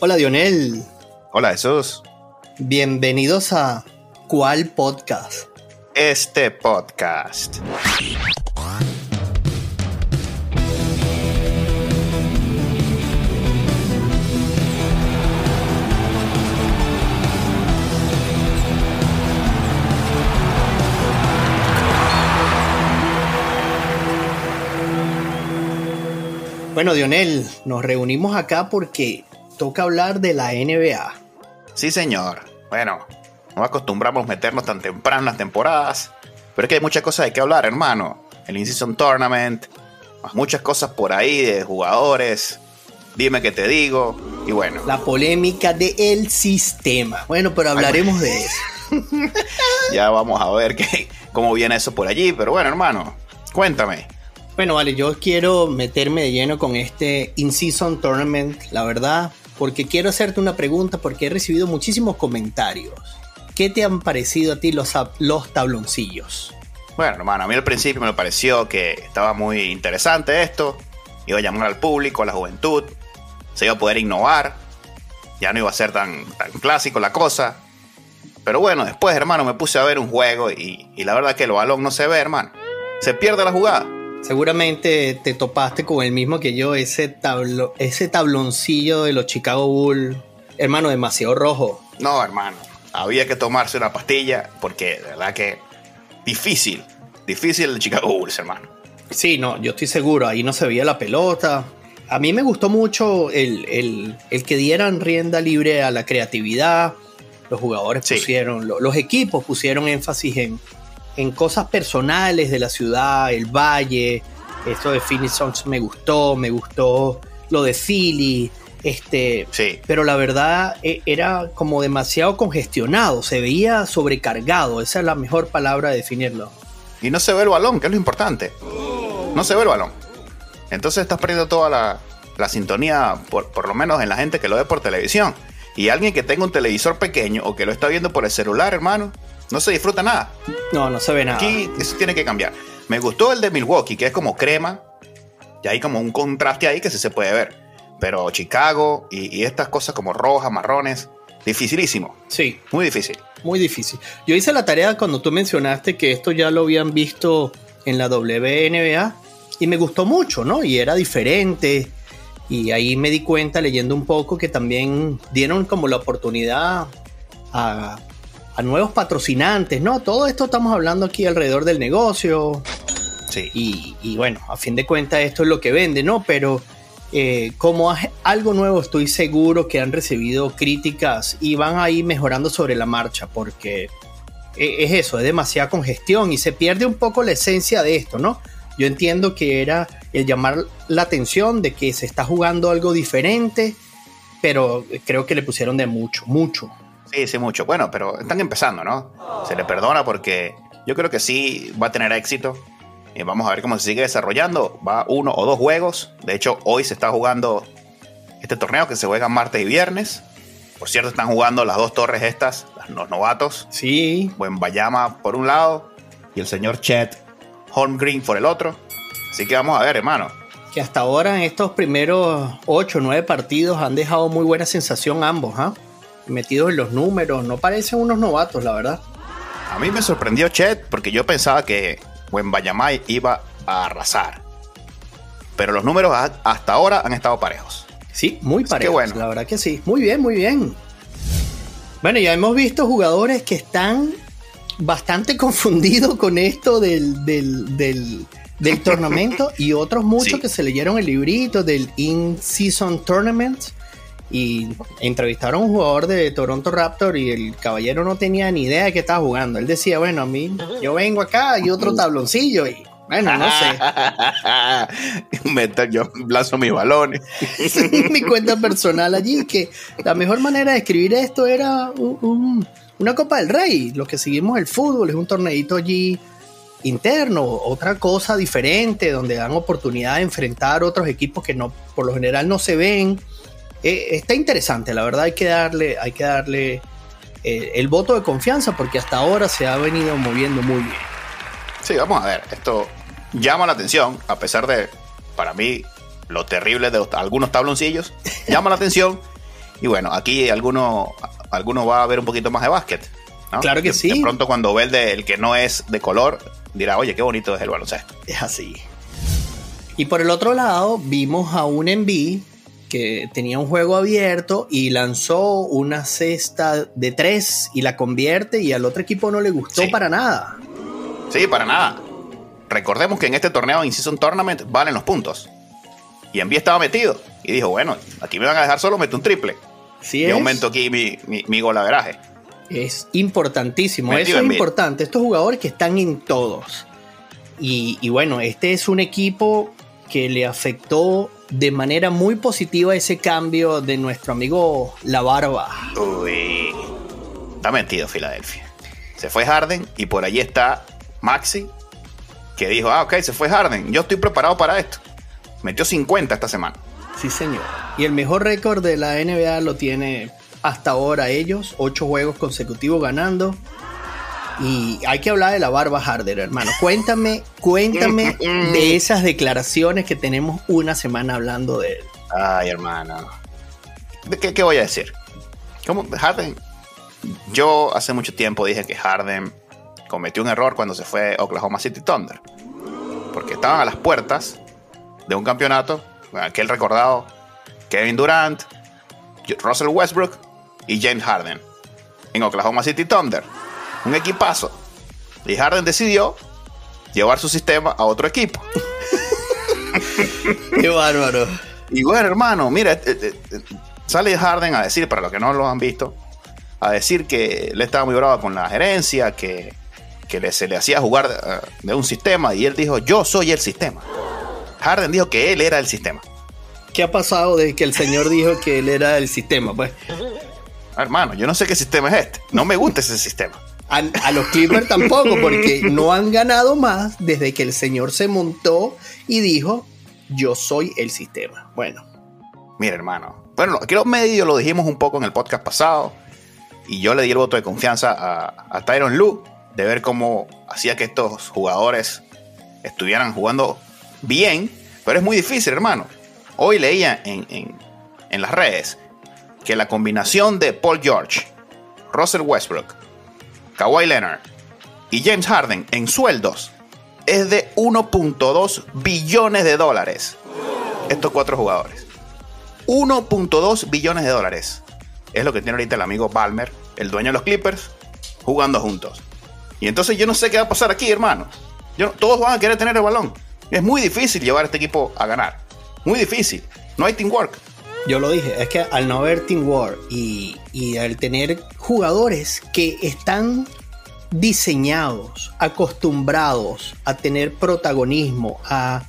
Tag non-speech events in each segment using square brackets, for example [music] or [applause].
Hola Dionel. Hola Jesús. Bienvenidos a ¿Cuál podcast? Este podcast. Bueno, Dionel, nos reunimos acá porque toca hablar de la NBA. Sí, señor. Bueno, no acostumbramos meternos tan temprano en las temporadas, pero es que hay muchas cosas de que hablar, hermano. El In-Season Tournament, muchas cosas por ahí de jugadores. Dime qué te digo. Y bueno. La polémica del sistema. Bueno, pero hablaremos de eso. [laughs] ya vamos a ver qué, cómo viene eso por allí. Pero bueno, hermano, cuéntame. Bueno, vale, yo quiero meterme de lleno con este In-Season Tournament, la verdad, porque quiero hacerte una pregunta porque he recibido muchísimos comentarios. ¿Qué te han parecido a ti los, los tabloncillos? Bueno, hermano, a mí al principio me pareció que estaba muy interesante esto. Iba a llamar al público, a la juventud. Se iba a poder innovar. Ya no iba a ser tan, tan clásico la cosa. Pero bueno, después, hermano, me puse a ver un juego y, y la verdad que el balón no se ve, hermano. Se pierde la jugada. Seguramente te topaste con el mismo que yo, ese, tablo, ese tabloncillo de los Chicago Bulls, hermano, demasiado rojo. No, hermano, había que tomarse una pastilla porque de verdad que difícil, difícil el Chicago Bulls, hermano. Sí, no, yo estoy seguro, ahí no se veía la pelota. A mí me gustó mucho el, que dieran rienda libre a la creatividad. Los jugadores pusieron, los equipos pusieron énfasis en, en cosas personales de la ciudad, el valle. Esto de Phoenix Songs me gustó, me gustó lo de Philly. Este, sí. Pero la verdad e, era como demasiado congestionado, se veía sobrecargado, esa es la mejor palabra de definirlo. Y no se ve el balón, que es lo importante. No se ve el balón. Entonces estás perdiendo toda la, la sintonía, por, por, lo menos en la gente que lo ve por televisión. Y alguien que tenga un televisor pequeño o que lo está viendo por el celular, hermano, no se disfruta nada. No, no se ve nada. Aquí eso tiene que cambiar. Me gustó el de Milwaukee, que es como crema. Y hay como un contraste ahí que sí se puede ver. Pero Chicago y, estas cosas como rojas, marrones, dificilísimo. Sí. Muy difícil. Muy difícil. Yo hice la tarea cuando tú mencionaste que esto ya lo habían visto en la WNBA y me gustó mucho, ¿no? Y era diferente. Y ahí me di cuenta leyendo un poco que también dieron como la oportunidad a a nuevos patrocinantes, ¿no? Todo esto estamos hablando aquí alrededor del negocio. Sí. Y, bueno, a fin de cuentas esto es lo que vende, ¿no? Pero eh, como algo nuevo estoy seguro que han recibido críticas y van a ir mejorando sobre la marcha porque e, es eso, es demasiada congestión y se pierde un poco la esencia de esto, ¿no? Yo entiendo que era el llamar la atención de que se está jugando algo diferente, pero creo que le pusieron de mucho, mucho. Sí, sí, mucho. Bueno, pero están empezando, ¿no? Se le perdona porque yo creo que sí va a tener éxito. Y vamos a ver cómo se sigue desarrollando. Va uno o dos juegos. De hecho, hoy se está jugando este torneo que se juega martes y viernes. Por cierto, están jugando las dos torres estas, los novatos. Sí. Buen Bayama por un lado y el señor Chet Holmgreen por el otro. Así que vamos a ver, hermano. Que hasta ahora en estos primeros 8 o 9 partidos han dejado muy buena sensación ambos, ¿ah? Metidos en los números, no parecen unos novatos, la verdad. A mí me sorprendió Chet porque yo pensaba que Bayamay iba a arrasar. Pero los números hasta ahora han estado parejos. Sí, muy parejos. Bueno. La verdad que sí. Muy bien, muy bien. Bueno, ya hemos visto jugadores que están bastante confundidos con esto del, del, del, del [laughs] tornamento y otros muchos que se leyeron el librito del In-Season Tournament y entrevistaron a un jugador de Toronto Raptor y el caballero no tenía ni idea de qué estaba jugando. Él decía, bueno, a mí, yo vengo acá y otro tabloncillo y bueno, no sé. [laughs] yo lanzo mis balones. [laughs] Mi cuenta personal allí, que la mejor manera de escribir esto era una Copa del Rey. Los que seguimos el fútbol es un torneito allí interno, otra cosa diferente, donde dan oportunidad de enfrentar otros equipos que no, por lo general no se ven eh, está interesante, la verdad hay que darle, hay que darle eh, el voto de confianza porque hasta ahora se ha venido moviendo muy bien. Sí, vamos a ver, esto llama la atención, a pesar de, para mí, lo terrible de algunos tabloncillos, [laughs] llama la atención Y bueno, aquí alguno, alguno va a ver un poquito más de básquet. Claro que sí. De pronto cuando ve el, de, el que no es de color, dirá, oye, qué bonito es el baloncesto. Es así. Y por el otro lado, vimos a un Envy que tenía un juego abierto y lanzó una cesta de tres y la convierte y al otro equipo no le gustó para nada. Sí, para nada. Recordemos que en este torneo In Season Tournament valen los puntos. Y Envy estaba metido. Y dijo, bueno, aquí me van a dejar solo, meto un triple. Sí y aumento aquí mi, mi, mi golaveraje. Es importantísimo, eso es importante. Estos jugadores que están en todos. Y, y, bueno, este es un equipo que le afectó de manera muy positiva ese cambio de nuestro amigo La Barba. Uy, está metido Filadelfia. Se fue Harden y por allí está Maxi, que dijo, ah, ok, se fue Harden, yo estoy preparado para esto. Metió 50 esta semana. Sí, señor. Y el mejor récord de la NBA lo tiene hasta ahora ellos, ocho juegos consecutivos ganando. Y hay que hablar de la barba Harder, hermano. Cuéntame, cuéntame [laughs] de esas declaraciones que tenemos una semana hablando de él. Ay, hermano. ¿De qué, qué voy a decir? ¿Cómo? Harden. Yo hace mucho tiempo dije que Harden cometió un error cuando se fue a Oklahoma City Thunder. Porque estaban a las puertas de un campeonato, aquel recordado Kevin Durant, Russell Westbrook y James Harden en Oklahoma City Thunder. Un equipazo. Y Harden decidió llevar su sistema a otro equipo. [laughs] Qué bárbaro. Y bueno, hermano, mira, eh, eh, eh, sale Harden a decir, para los que no lo han visto, a decir que le estaba muy bravo con la gerencia, que, que se le hacía jugar de un sistema, y él dijo, yo soy el sistema. Harden dijo que él era el sistema. ¿Qué ha pasado desde que el señor dijo que él era el sistema? Pues. Hermano, yo no sé qué sistema es este. No me gusta ese sistema. A, los Clippers [laughs] tampoco, porque no han ganado más desde que el señor se montó y dijo, yo soy el sistema. Bueno. Mira, hermano. Bueno, aquí los medios lo dijimos un poco en el podcast pasado. Y yo le di el voto de confianza a, a Tyron Lu de ver cómo hacía que estos jugadores estuvieran jugando bien. Pero es muy difícil, hermano. Hoy leía en, en las redes que la combinación de Paul George, Russell Westbrook, Kawhi Leonard y James Harden en sueldos es de 1.2 billones de dólares. Estos cuatro jugadores. 1.2 billones de dólares. Es lo que tiene ahorita el amigo Palmer, el dueño de los Clippers, jugando juntos. Y entonces yo no sé qué va a pasar aquí, hermano. Yo, todos van a querer tener el balón. Es muy difícil llevar a este equipo a ganar. Muy difícil. No hay teamwork. Yo lo dije, es que al no haber teamwork y, y al tener jugadores que están diseñados, acostumbrados a tener protagonismo, a,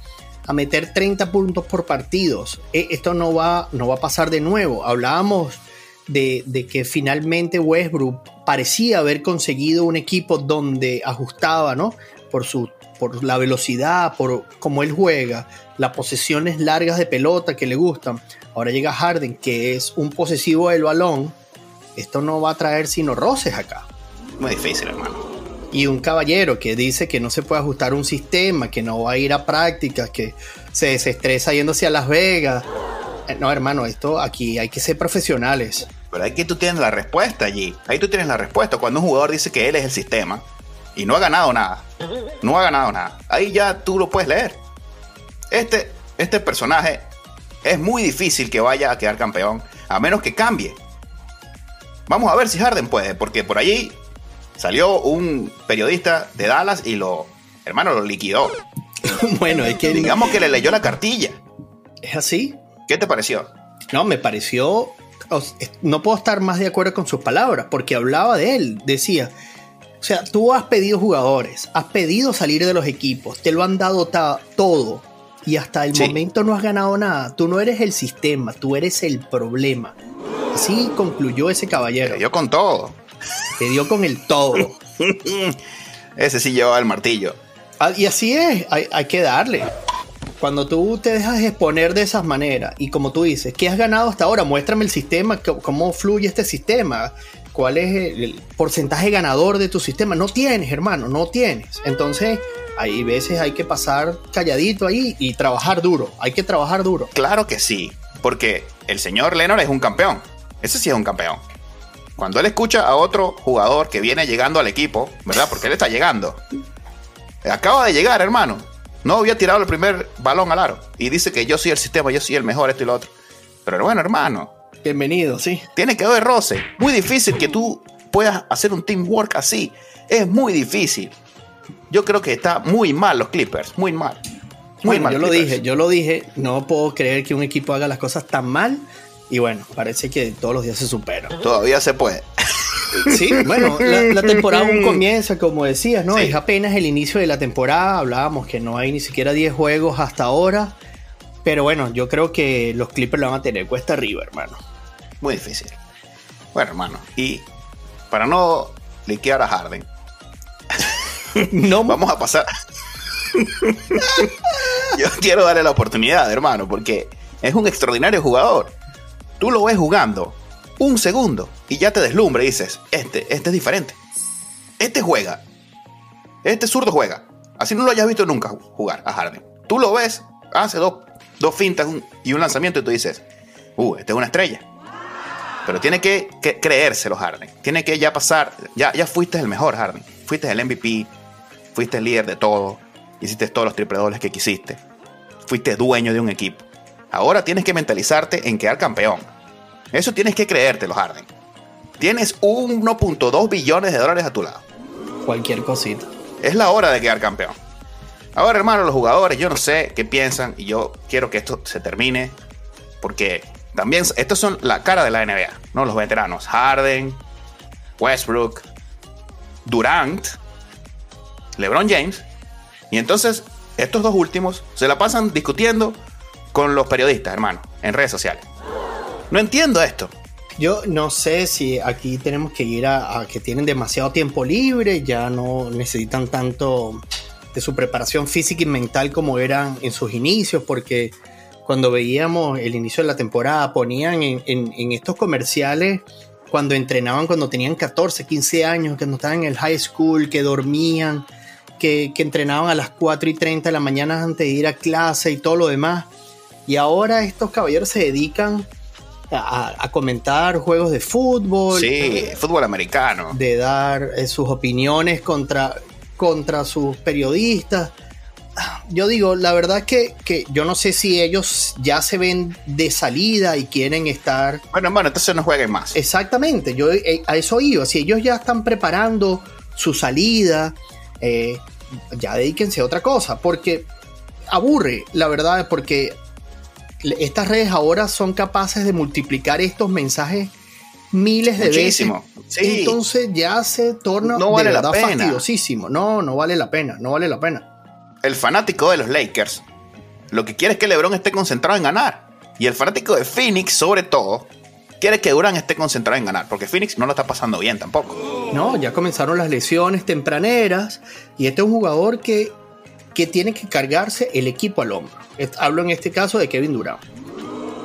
a meter 30 puntos por partidos, e, esto no va, no va a pasar de nuevo. Hablábamos de, de, que finalmente Westbrook parecía haber conseguido un equipo donde ajustaba, ¿no? Por su por la velocidad, por cómo él juega, las posesiones largas de pelota que le gustan. Ahora llega Harden, que es un posesivo del balón. Esto no va a traer sino roces acá. Muy difícil, hermano. Y un caballero que dice que no se puede ajustar un sistema, que no va a ir a prácticas, que se desestresa yéndose a Las Vegas. Eh, no, hermano, esto aquí hay que ser profesionales. Pero ahí que tú tienes la respuesta allí. Ahí tú tienes la respuesta. Cuando un jugador dice que él es el sistema y no ha ganado nada. No ha ganado nada. Ahí ya tú lo puedes leer. Este, este personaje es muy difícil que vaya a quedar campeón, a menos que cambie. Vamos a ver si Harden puede, porque por allí salió un periodista de Dallas y lo, hermano, lo liquidó. [laughs] bueno, es que... Digamos que le leyó la cartilla. ¿Es así? ¿Qué te pareció? No, me pareció... No puedo estar más de acuerdo con sus palabras, porque hablaba de él. Decía, o sea, tú has pedido jugadores, has pedido salir de los equipos, te lo han dado todo y hasta el momento no has ganado nada. Tú no eres el sistema, tú eres el problema. Así concluyó ese caballero. Dio con todo. Te dio con el todo. [laughs] ese sí llevaba el martillo. Ah, y así es, hay, hay que darle. Cuando tú te dejas exponer de esas maneras y como tú dices, ¿qué has ganado hasta ahora? Muéstrame el sistema, cómo fluye este sistema, cuál es el porcentaje ganador de tu sistema. No tienes, hermano, no tienes. Entonces, hay veces hay que pasar calladito ahí y trabajar duro. Hay que trabajar duro. Claro que sí, porque el señor Leonard es un campeón. Ese sí es un campeón. Cuando él escucha a otro jugador que viene llegando al equipo, ¿verdad? Porque él está llegando. Acaba de llegar, hermano. No había tirado el primer balón al aro. Y dice que yo soy el sistema, yo soy el mejor, esto y lo otro. Pero bueno, hermano. Bienvenido, sí. Tiene que haber roce. Muy difícil que tú puedas hacer un teamwork así. Es muy difícil. Yo creo que está muy mal los Clippers. Muy mal. Muy mal. Yo lo dije, yo lo dije. No puedo creer que un equipo haga las cosas tan mal. Y bueno, parece que todos los días se supera. Todavía se puede. Sí, bueno, la, temporada aún [laughs] comienza, como decías, ¿no? Es apenas el inicio de la temporada. Hablábamos que no hay ni siquiera 10 juegos hasta ahora. Pero bueno, yo creo que los Clippers lo van a tener cuesta arriba, hermano. Muy difícil. Bueno, hermano, y para no liquear a Harden, [laughs] no vamos a pasar. [laughs] yo quiero darle la oportunidad, hermano, porque es un extraordinario jugador. Tú lo ves jugando un segundo y ya te deslumbra y dices, este, este es diferente. Este juega. Este zurdo juega. Así no lo hayas visto nunca jugar a Harden. Tú lo ves, hace dos, dos fintas y un lanzamiento y tú dices, uh, este es una estrella. Pero tiene que, creérselo Harden. Tiene que ya pasar, ya, ya fuiste el mejor Harden. Fuiste el MVP, fuiste el líder de todo, hiciste todos los triple dobles que quisiste. Fuiste dueño de un equipo. Ahora tienes que mentalizarte en quedar campeón eso tienes que creértelo, Harden. Tienes 1.2 billones de dólares a tu lado. Cualquier cosita. Es la hora de quedar campeón. Ahora, hermano, los jugadores, yo no sé qué piensan y yo quiero que esto se termine porque también estos son la cara de la NBA, ¿no? Los veteranos. Harden, Westbrook, Durant, LeBron James. Y entonces, estos dos últimos se la pasan discutiendo con los periodistas, hermano, en redes sociales. No entiendo esto. Yo no sé si aquí tenemos que ir a, que tienen demasiado tiempo libre, ya no necesitan tanto de su preparación física y mental como eran en sus inicios, porque cuando veíamos el inicio de la temporada ponían en, estos comerciales cuando entrenaban cuando tenían 14, 15 años, que no estaban en el high school, que dormían, que, que entrenaban a las 4 y 30 de la mañana antes de ir a clase y todo lo demás. Y ahora estos caballeros se dedican a, comentar juegos de fútbol. Sí, fútbol americano. De dar eh, sus opiniones contra, contra sus periodistas. Yo digo, la verdad que, que yo no sé si ellos ya se ven de salida y quieren estar. Bueno, hermano, entonces no jueguen más. Exactamente, yo eh, a eso iba. Si ellos ya están preparando su salida, eh, ya dedíquense a otra cosa, porque aburre, la verdad, porque estas redes ahora son capaces de multiplicar estos mensajes miles de veces. Entonces ya se torna no vale la pena. fastidiosísimo. No, no vale la pena, no vale la pena. El fanático de los Lakers lo que quiere es que LeBron esté concentrado en ganar. Y el fanático de Phoenix, sobre todo, quiere que Durant esté concentrado en ganar, porque Phoenix no lo está pasando bien tampoco. No, ya comenzaron las lesiones tempraneras y este es un jugador que, que tiene que cargarse el equipo al hombro. Hablo en este caso de Kevin Durant.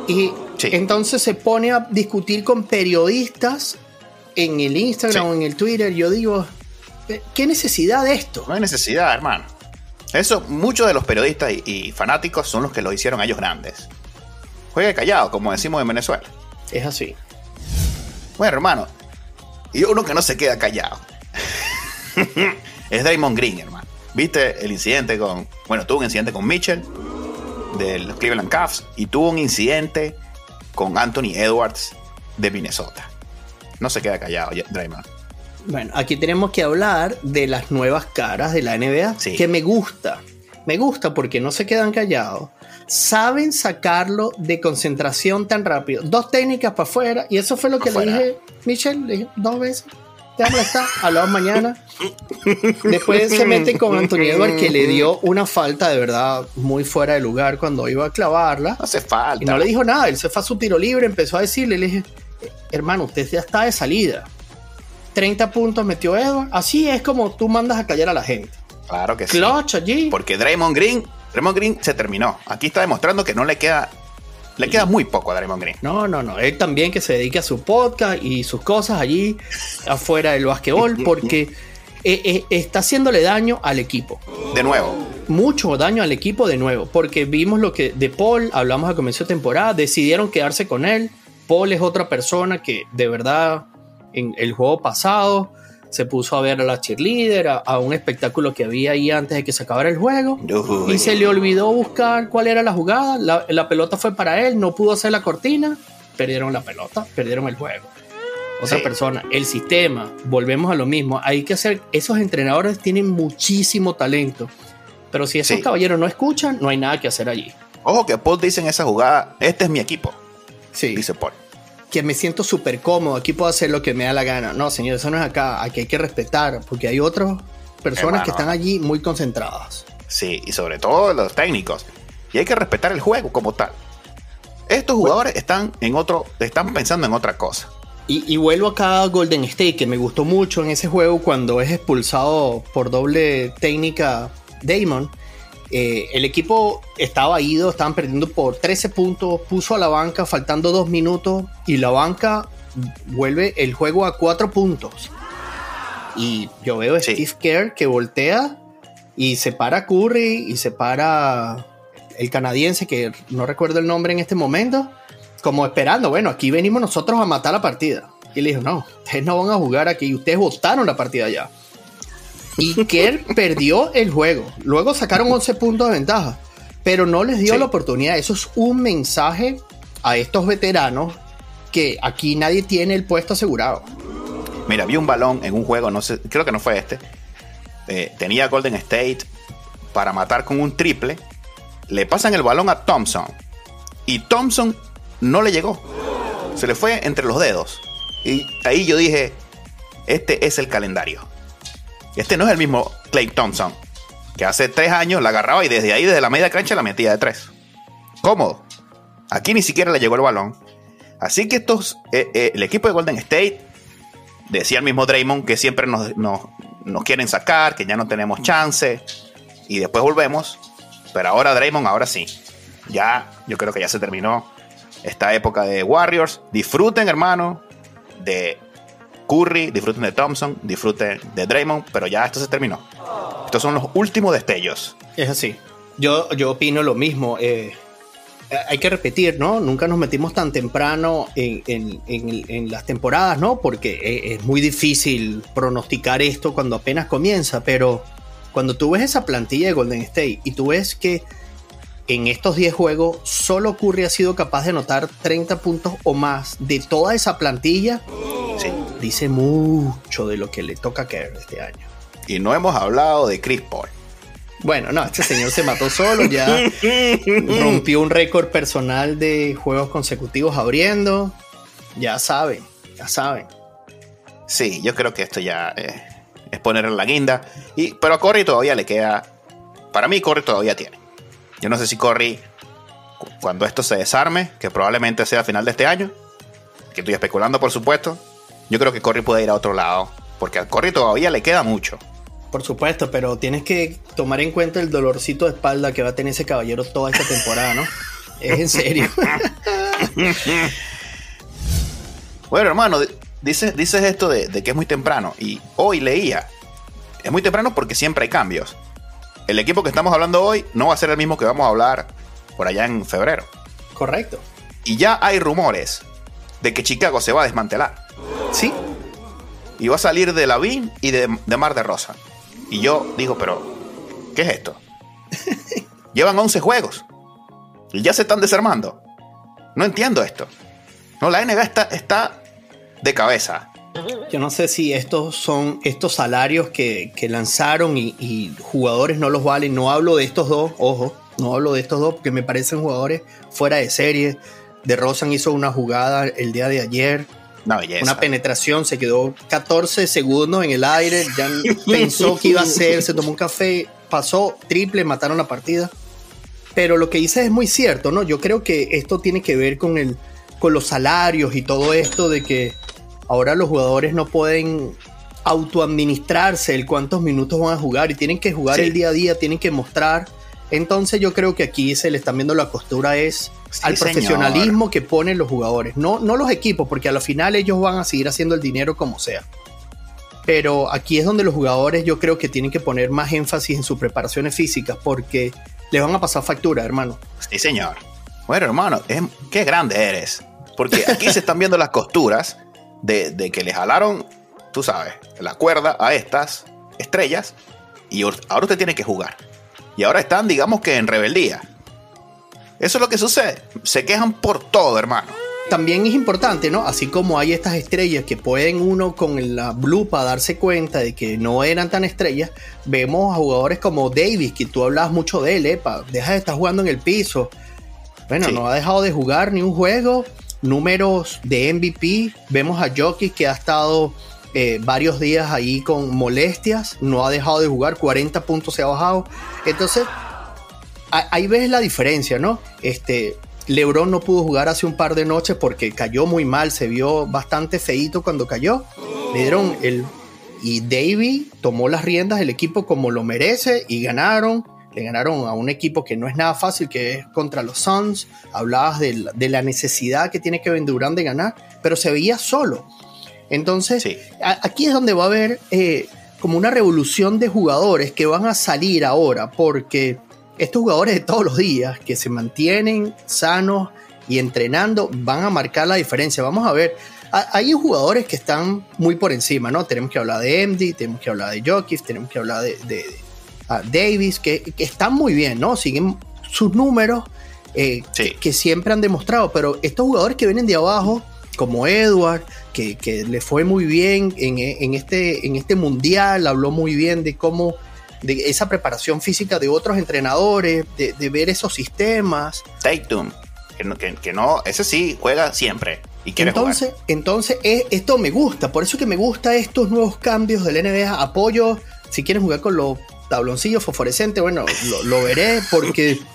Y entonces se pone a discutir con periodistas en el Instagram o en el Twitter. Yo digo, ¿qué necesidad de esto? No hay necesidad, hermano. Eso, muchos de los periodistas y, fanáticos son los que lo hicieron a ellos grandes. Juegue callado, como decimos en Venezuela. Es así. Bueno, hermano, y uno que no se queda callado [laughs] es Draymond Green, hermano. ¿Viste el incidente con. Bueno, tuvo un incidente con Mitchell de los Cleveland Cavs y tuvo un incidente con Anthony Edwards de Minnesota. No se queda callado, Draymond. Bueno, aquí tenemos que hablar de las nuevas caras de la NBA, que me gusta. Me gusta porque no se quedan callados. Saben sacarlo de concentración tan rápido. Dos técnicas para afuera. Y eso fue lo que le dije, Michelle, le dije dos veces déjame estar, hablamos mañana. Después se meten con Anthony Edwards que le dio una falta de verdad muy fuera de lugar cuando iba a clavarla. No hace falta. Y no le dijo nada, él se fue a su tiro libre, empezó a decirle, le dije, hermano, usted ya está de salida. 30 puntos metió Edwards. Así es como tú mandas a callar a la gente. Claro que sí. Clutch allí. Porque Draymond Green, Draymond Green se terminó. Aquí está demostrando que no le queda le queda muy poco a Draymond Green. No, no, no. Él también que se dedique a su podcast y sus cosas allí afuera del básquetbol [laughs] porque eh, eh, está haciéndole daño al equipo. De nuevo. Mucho daño al equipo de nuevo. Porque vimos lo que de Paul, hablamos al comienzo de temporada, decidieron quedarse con él. Paul es otra persona que de verdad en el juego pasado se puso a ver a la cheerleader, a, un espectáculo que había ahí antes de que se acabara el juego. Y se le olvidó buscar cuál era la jugada. La, pelota fue para él, no pudo hacer la cortina. Perdieron la pelota, perdieron el juego. Otra persona, el sistema, volvemos a lo mismo. Hay que hacer, esos entrenadores tienen muchísimo talento. Pero si esos caballeros no escuchan, no hay nada que hacer allí. Ojo que Paul dice en esa jugada, este es mi equipo. Sí. Dice Paul que me siento súper cómodo, aquí puedo hacer lo que me da la gana. No, señor, eso no es acá, aquí hay que respetar, porque hay otras personas que están allí muy concentradas. Sí, y sobre todo los técnicos. Y hay que respetar el juego como tal. Estos jugadores están en otro, están pensando en otra cosa. Y, vuelvo acá a Golden State, que me gustó mucho en ese juego cuando es expulsado por doble técnica Damon eh, el equipo estaba ido, estaban perdiendo por 13 puntos, puso a la banca faltando dos minutos y la banca vuelve el juego a cuatro puntos. Y yo veo a Steve Kerr que voltea y se para Curry y se para el canadiense, que no recuerdo el nombre en este momento, como esperando, bueno, aquí venimos nosotros a matar la partida. Y le dijo, no, ustedes no van a jugar aquí, ustedes votaron la partida ya. Y Kerr perdió el juego. Luego sacaron 11 puntos de ventaja, pero no les dio la oportunidad. Eso es un mensaje a estos veteranos que aquí nadie tiene el puesto asegurado. Mira, vi un balón en un juego, no sé, creo que no fue este. Eh, tenía Golden State para matar con un triple. Le pasan el balón a Thompson. Y Thompson no le llegó. Se le fue entre los dedos. Y ahí yo dije, este es el calendario. Este no es el mismo Clay Thompson, que hace tres años la agarraba y desde ahí, desde la media cancha, la metía de tres. Cómodo. Aquí ni siquiera le llegó el balón. Así que estos, eh, eh, el equipo de Golden State, decía el mismo Draymond que siempre nos, nos quieren sacar, que ya no tenemos chance. Y después volvemos. Pero ahora Draymond, ahora sí. Ya, yo creo que ya se terminó esta época de Warriors. Disfruten, hermano, de Curry, disfruten de Thompson, disfruten de Draymond, pero ya esto se terminó. Estos son los últimos destellos. Es así. Yo, yo opino lo mismo. Eh, hay que repetir, ¿no? Nunca nos metimos tan temprano en, las temporadas, ¿no? Porque es muy difícil pronosticar esto cuando apenas comienza, pero cuando tú ves esa plantilla de Golden State y tú ves que en estos 10 juegos solo Curry ha sido capaz de anotar 30 puntos o más de toda esa plantilla, dice mucho de lo que le toca caer este año. Y no hemos hablado de Chris Paul. Bueno, no, este señor se mató solo, ya [laughs] rompió un récord personal de juegos consecutivos abriendo. Ya saben, ya saben. Sí, yo creo que esto ya eh, es poner en la guinda. Y, pero a Corey todavía le queda. Para mí, Corey todavía tiene. Yo no sé si Corey, cuando esto se desarme, que probablemente sea a final de este año, que estoy especulando, por supuesto, yo creo que Corey puede ir a otro lado, porque a Corey todavía le queda mucho. Por supuesto, pero tienes que tomar en cuenta el dolorcito de espalda que va a tener ese caballero toda esta temporada, ¿no? [laughs] es en serio. [laughs] bueno, hermano, dices, dices esto de, de que es muy temprano, y hoy leía, es muy temprano porque siempre hay cambios. El equipo que estamos hablando hoy no va a ser el mismo que vamos a hablar por allá en febrero. Correcto. Y ya hay rumores de que Chicago se va a desmantelar. Sí. Y va a salir de Lavín y de, Mar de Rosa. Y yo digo, pero, ¿qué es esto? [laughs] Llevan 11 juegos. Y ya se están desarmando. No entiendo esto. No, la NBA está, está de cabeza. Yo no sé si estos son estos salarios que, lanzaron y, y, jugadores no los valen. No hablo de estos dos, ojo, no hablo de estos dos porque me parecen jugadores fuera de serie. De Rosan hizo una jugada el día de ayer una penetración, se quedó 14 segundos en el aire, ya [laughs] pensó que iba a hacer, se tomó un café, pasó triple, mataron la partida. Pero lo que dice es muy cierto, ¿no? Yo creo que esto tiene que ver con, el, con los salarios y todo esto de que ahora los jugadores no pueden autoadministrarse el cuántos minutos van a jugar y tienen que jugar el día a día, tienen que mostrar. Entonces yo creo que aquí se le están viendo la costura es al profesionalismo que ponen los jugadores, no, no los equipos, porque a la final ellos van a seguir haciendo el dinero como sea. Pero aquí es donde los jugadores yo creo que tienen que poner más énfasis en sus preparaciones físicas porque les van a pasar factura, hermano. Sí, señor. Bueno, hermano, qué grande eres. Porque aquí se están viendo las costuras de, de que le jalaron, tú sabes, la cuerda a estas estrellas y ahora usted tiene que jugar. Y ahora están, digamos que en rebeldía. Eso es lo que sucede. Se quejan por todo, hermano. También es importante, ¿no? Así como hay estas estrellas que pueden uno con la blupa darse cuenta de que no eran tan estrellas, vemos a jugadores como Davis, que tú hablabas mucho de él, Epa, deja de estar jugando en el piso. Bueno, no ha dejado de jugar ni un juego. Números de MVP. Vemos a Jockey que ha estado eh, varios días ahí con molestias, no ha dejado de jugar, 40 puntos se ha bajado. Entonces, ahí ves la diferencia, ¿no? Este, LeBron no pudo jugar hace un par de noches porque cayó muy mal, se vio bastante feíto cuando cayó. Le dieron el. Y Davy tomó las riendas del equipo como lo merece y ganaron. Le ganaron a un equipo que no es nada fácil, que es contra los Suns. Hablabas de, de la necesidad que tiene Kevin Durant de ganar, pero se veía solo. Entonces, aquí es donde va a haber eh, como una revolución de jugadores que van a salir ahora, porque estos jugadores de todos los días que se mantienen sanos y entrenando van a marcar la diferencia. Vamos a ver, hay jugadores que están muy por encima, ¿no? Tenemos que hablar de MD, tenemos que hablar de Jokic, tenemos que hablar de, Davis, que, están muy bien, ¿no? Siguen sus números eh, que siempre han demostrado, pero estos jugadores que vienen de abajo, como Edward, que, le fue muy bien en, este, en este mundial, habló muy bien de cómo, de esa preparación física de otros entrenadores, de, ver esos sistemas. Tatum, que, que, no, ese sí juega siempre. Y quiere entonces, jugar. entonces esto me gusta, por eso que me gusta estos nuevos cambios del NBA. Apoyo, si quieren jugar con los tabloncillos fosforescentes, bueno, lo, lo veré porque [laughs]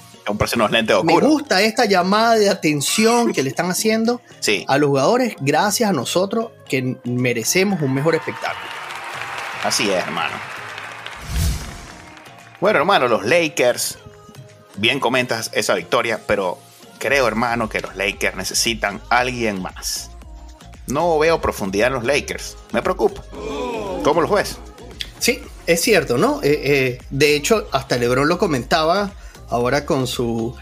unos lentes Me gusta esta llamada de atención que le están haciendo a los jugadores, gracias a nosotros que merecemos un mejor espectáculo. Así es, hermano. Bueno, hermano, los Lakers, bien comentas esa victoria, pero creo, hermano, que los Lakers necesitan alguien más. No veo profundidad en los Lakers. Me preocupa. ¿Cómo los ves? Sí, es cierto, ¿no? Eh, eh, de hecho, hasta Lebron lo comentaba ahora con su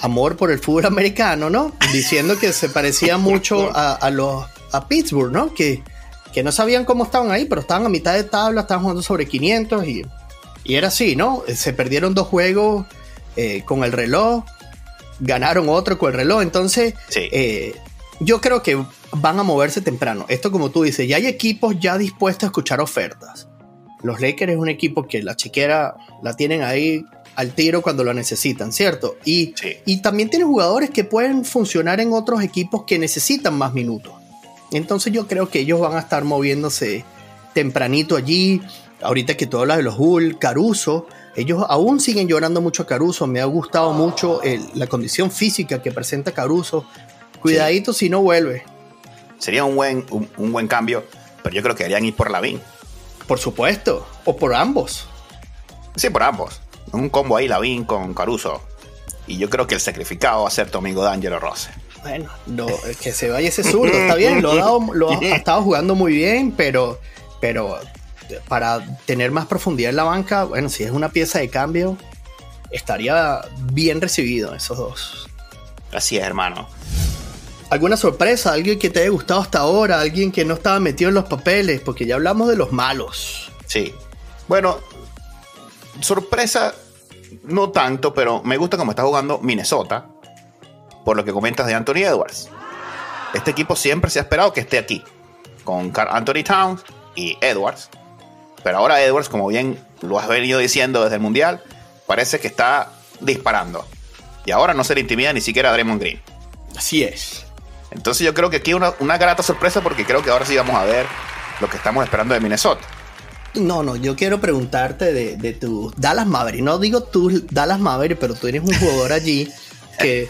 amor por el fútbol [laughs] americano, ¿no? Diciendo que se parecía mucho a, los a Pittsburgh, ¿no? Que, que no sabían cómo estaban ahí, pero estaban a mitad de tabla, estaban jugando sobre 500 y, y era así, ¿no? Se perdieron dos juegos eh, con el reloj, ganaron otro con el reloj, entonces eh, yo creo que van a moverse temprano. Esto como tú dices, ya hay equipos ya dispuestos a escuchar ofertas. Los Lakers es un equipo que la chiquera la tienen ahí al tiro cuando lo necesitan, ¿cierto? Y, y también tiene jugadores que pueden funcionar en otros equipos que necesitan más minutos. Entonces yo creo que ellos van a estar moviéndose tempranito allí. Ahorita que tú hablas de los Bull, Caruso, ellos aún siguen llorando mucho a Caruso. Me ha gustado mucho la condición física que presenta Caruso. Cuidadito si no vuelve. Sería un buen, un, buen cambio, pero yo creo que deberían ir por Lavín. Por supuesto, o por ambos. Sí, por ambos un combo ahí, Lavín con Caruso. Y yo creo que el sacrificado va a ser tu amigo D'Angelo Rose. Bueno, que se vaya ese zurdo, está bien, lo ha, estado jugando muy bien, pero, pero para tener más profundidad en la banca, bueno, si es una pieza de cambio, estaría bien recibido esos dos. Así es, hermano. ¿Alguna sorpresa? ¿Alguien que te haya gustado hasta ahora? ¿Alguien que no estaba metido en los papeles? Porque ya hablamos de los malos. Sí. Bueno, sorpresa no tanto, pero me gusta cómo está jugando Minnesota, por lo que comentas de Anthony Edwards. Este equipo siempre se ha esperado que esté aquí, con Anthony Towns y Edwards. Pero ahora Edwards, como bien lo has venido diciendo desde el Mundial, parece que está disparando. Y ahora no se le intimida ni siquiera a Draymond Green. Así es. Entonces yo creo que aquí una, una grata sorpresa porque creo que ahora sí vamos a ver lo que estamos esperando de Minnesota. No, no, yo quiero preguntarte de, de tu Dallas Maverick. No digo tú Dallas Maverick, pero tú eres un jugador allí [laughs] que,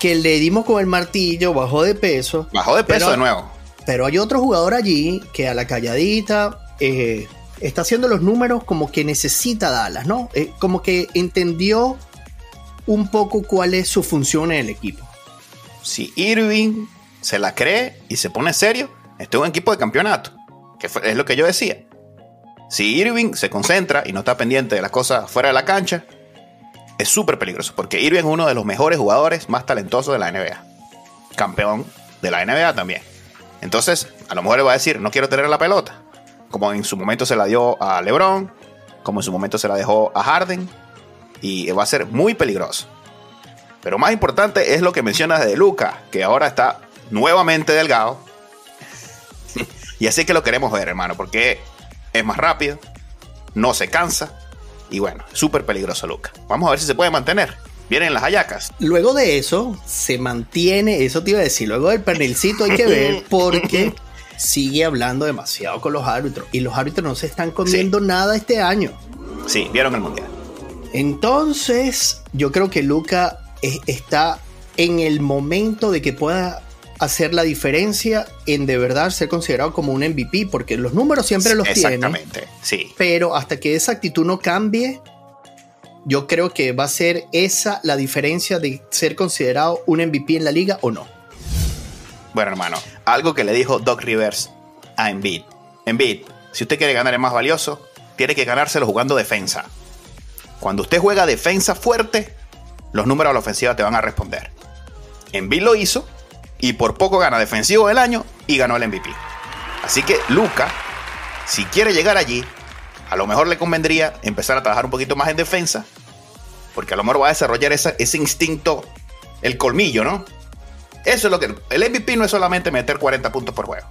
que le dimos con el martillo, bajó de peso. Bajó de peso de nuevo. Pero hay otro jugador allí que a la calladita eh, está haciendo los números como que necesita Dallas, ¿no? Eh, como que entendió un poco cuál es su función en el equipo. Si Irving se la cree y se pone serio, este es un equipo de campeonato, que es lo que yo decía. Si Irving se concentra y no está pendiente de las cosas fuera de la cancha, es súper peligroso, porque Irving es uno de los mejores jugadores más talentosos de la NBA. Campeón de la NBA también. Entonces, a lo mejor le va a decir, no quiero tener la pelota. Como en su momento se la dio a LeBron, como en su momento se la dejó a Harden. Y va a ser muy peligroso. Pero más importante es lo que mencionas de Luca, que ahora está nuevamente delgado. [laughs] y así que lo queremos ver, hermano, porque es más rápido, no se cansa. Y bueno, súper peligroso Luca. Vamos a ver si se puede mantener. Vienen las ayacas. Luego de eso, se mantiene, eso te iba a decir, luego del pernilcito hay que [laughs] ver porque sigue hablando demasiado con los árbitros y los árbitros no se están comiendo nada este año. Sí, vieron el mundial. Entonces, yo creo que Luca está en el momento de que pueda hacer la diferencia en de verdad ser considerado como un MVP, porque los números siempre los tiene. Exactamente, sí. Pero hasta que esa actitud no cambie, yo creo que va a ser esa la diferencia de ser considerado un MVP en la liga o no. Bueno, hermano, algo que le dijo Doc Rivers a Embiid. Embiid, si usted quiere ganar el más valioso, tiene que ganárselo jugando defensa. Cuando usted juega defensa fuerte, los números a la ofensiva te van a responder. Embiid lo hizo y por poco gana defensivo del año y ganó el MVP. Así que Luca, si quiere llegar allí, a lo mejor le convendría empezar a trabajar un poquito más en defensa, porque a lo mejor va a desarrollar ese instinto, el colmillo, ¿no? Eso es lo que... El MVP no es solamente meter 40 puntos por juego.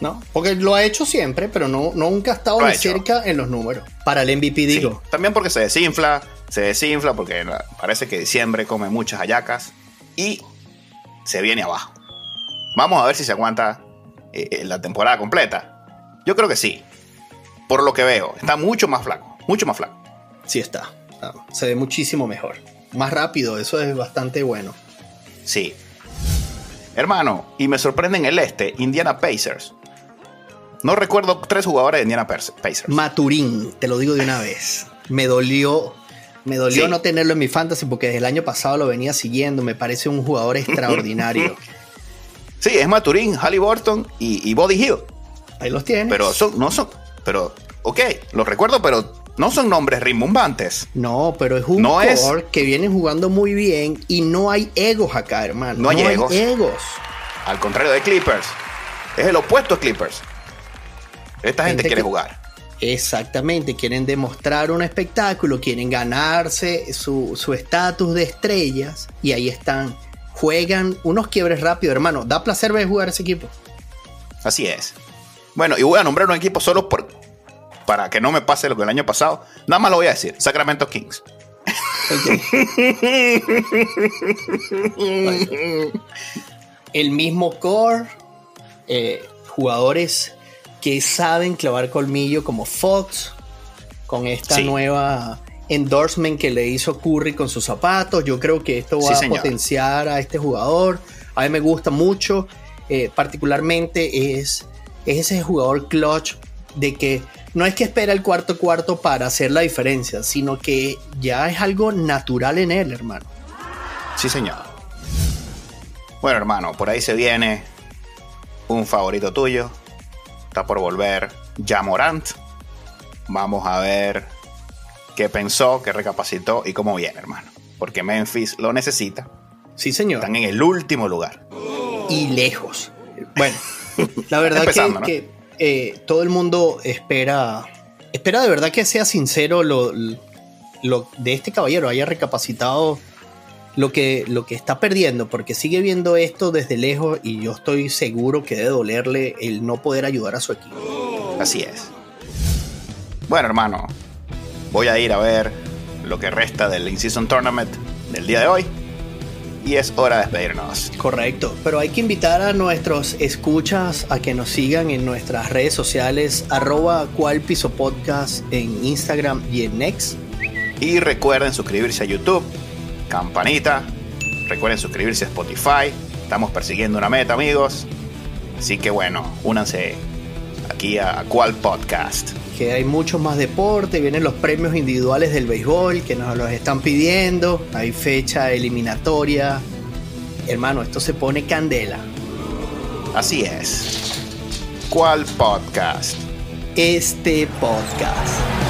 No, porque lo ha hecho siempre, pero no, nunca ha estado de cerca en los números. Para el MVP, digo. también porque se desinfla, se desinfla porque parece que diciembre come muchas hallacas y se viene abajo. Vamos a ver si se aguanta eh, eh, la temporada completa. Yo creo que sí por lo que veo. Está mucho más flaco, mucho más flaco. Sí está, se ve muchísimo mejor. Más rápido, eso es bastante bueno. Sí. Hermano, y me sorprende en el este, Indiana Pacers. No recuerdo tres jugadores de Indiana Pacers. Maturín, te lo digo de una vez. Me dolió, me dolió no tenerlo en mi fantasy porque desde el año pasado lo venía siguiendo. Me parece un jugador [laughs] extraordinario. sí, es Maturín, Halliburton y, y Body Hill. Ahí los tienes. Pero son, no son, pero, ok, los recuerdo, pero no son nombres rimbombantes. No, pero es un no que viene jugando muy bien y no hay egos acá, hermano. No hay, egos. Al contrario de Clippers. Es el opuesto a Clippers. Esta gente, quiere jugar. Exactamente, quieren demostrar un espectáculo, quieren ganarse su estatus de estrellas y ahí están. Juegan unos quiebres rápidos, hermano. Da placer ver jugar ese equipo. Así es. Bueno, y voy a nombrar un equipo solo por, para que no me pase lo que el año pasado. Nada más lo voy a decir: Sacramento Kings. [laughs] el mismo core, eh, jugadores que saben clavar colmillo como Fox, con esta nueva endorsement que le hizo Curry con sus zapatos. Yo creo que esto va a potenciar a este jugador. A mí me gusta mucho, eh, particularmente es es ese jugador clutch de que no es que espera el cuarto cuarto para hacer la diferencia, sino que ya es algo natural en él, hermano. Sí, señor. Bueno, hermano, por ahí se viene un favorito tuyo. Está por volver Jamorant. Vamos a ver qué pensó, qué recapacitó y cómo viene, hermano. Porque Memphis lo necesita. Sí, señor. Están en el último lugar. Y lejos. Bueno. [laughs] La verdad que, eh, todo el mundo espera, espera de verdad que sea sincero lo, de este caballero, haya recapacitado lo que, lo que está perdiendo, porque sigue viendo esto desde lejos y yo estoy seguro que debe dolerle el no poder ayudar a su equipo. Así es. Bueno, hermano, voy a ir a ver lo que resta del In-Season Tournament del día de hoy y es hora de despedirnos. Correcto, pero hay que invitar a nuestros escuchas a que nos sigan en nuestras redes sociales arroba cual piso podcast en Instagram y en Next. Y recuerden suscribirse a YouTube, campanita, recuerden suscribirse a Spotify, estamos persiguiendo una meta amigos, así que bueno, únanse aquí a Cual Podcast que hay mucho más deporte, vienen los premios individuales del béisbol que nos los están pidiendo, hay fecha eliminatoria. Hermano, esto se pone candela. Así es. ¿Cuál podcast? Este podcast.